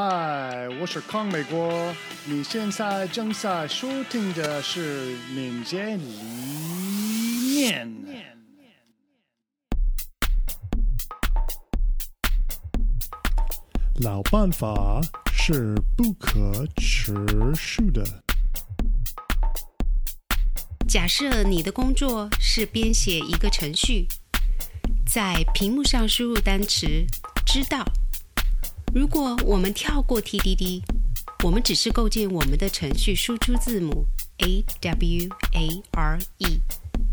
嗨，我是康美国。你现在正在收听的是《民间理念》。老办法是不可持续的。假设你的工作是编写一个程序，在屏幕上输入单词“知道”。如果我们跳过 TDD，我们只是构建我们的程序输出字母 A W A R E，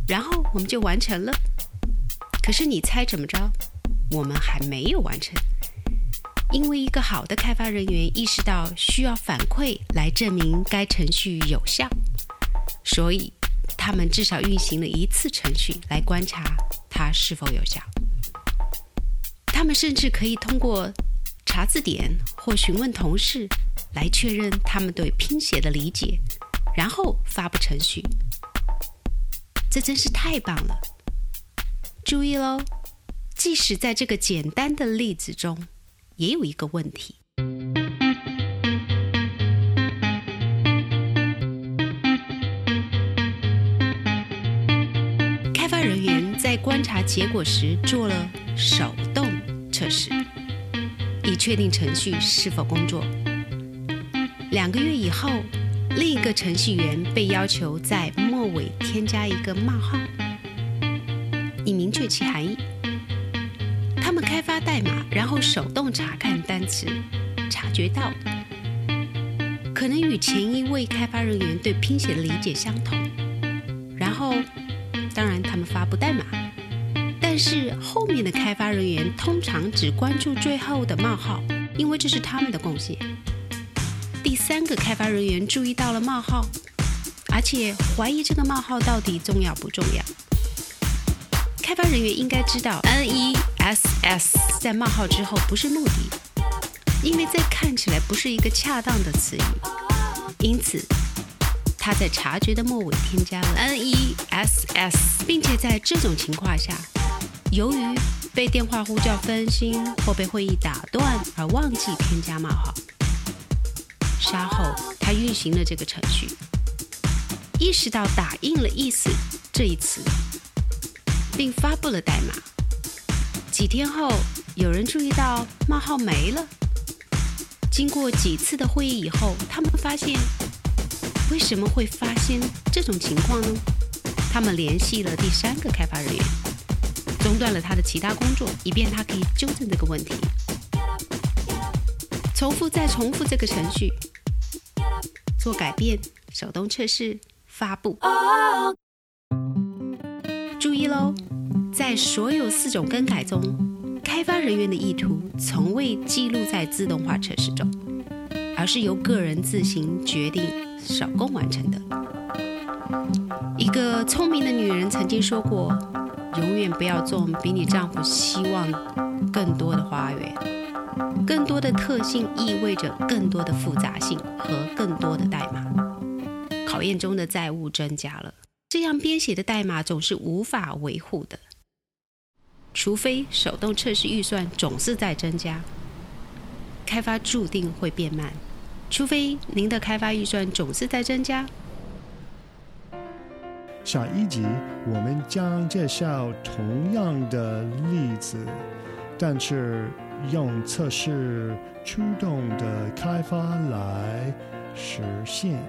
然后我们就完成了。可是你猜怎么着？我们还没有完成，因为一个好的开发人员意识到需要反馈来证明该程序有效，所以他们至少运行了一次程序来观察它是否有效。他们甚至可以通过。查字典或询问同事来确认他们对拼写的理解，然后发布程序。这真是太棒了！注意喽，即使在这个简单的例子中，也有一个问题。开发人员在观察结果时做了手动测试。以确定程序是否工作。两个月以后，另一个程序员被要求在末尾添加一个冒号，以明确其含义。他们开发代码，然后手动查看单词，察觉到可能与前一位开发人员对拼写的理解相同。然后，当然，他们发布代码。但是后面的开发通常只关注最后的冒号，因为这是他们的贡献。第三个开发人员注意到了冒号，而且怀疑这个冒号到底重要不重要。开发人员应该知道，ness 在冒号之后不是目的，因为这看起来不是一个恰当的词语。因此，他在察觉的末尾添加了 ness，并且在这种情况下。由于被电话呼叫分心或被会议打断而忘记添加冒号，稍后他运行了这个程序，意识到打印了“意思”这一词，并发布了代码。几天后，有人注意到冒号没了。经过几次的会议以后，他们发现为什么会发现这种情况呢？他们联系了第三个开发人员。中断了他的其他工作，以便他可以纠正这个问题。重复再重复这个程序，做改变，手动测试，发布。注意喽，在所有四种更改中，开发人员的意图从未记录在自动化测试中，而是由个人自行决定手工完成的。一个聪明的女人曾经说过。永远不要种比你丈夫希望更多的花园。更多的特性意味着更多的复杂性和更多的代码。考验中的债务增加了，这样编写的代码总是无法维护的。除非手动测试预算总是在增加，开发注定会变慢。除非您的开发预算总是在增加。下一集我们将介绍同样的例子，但是用测试驱动的开发来实现。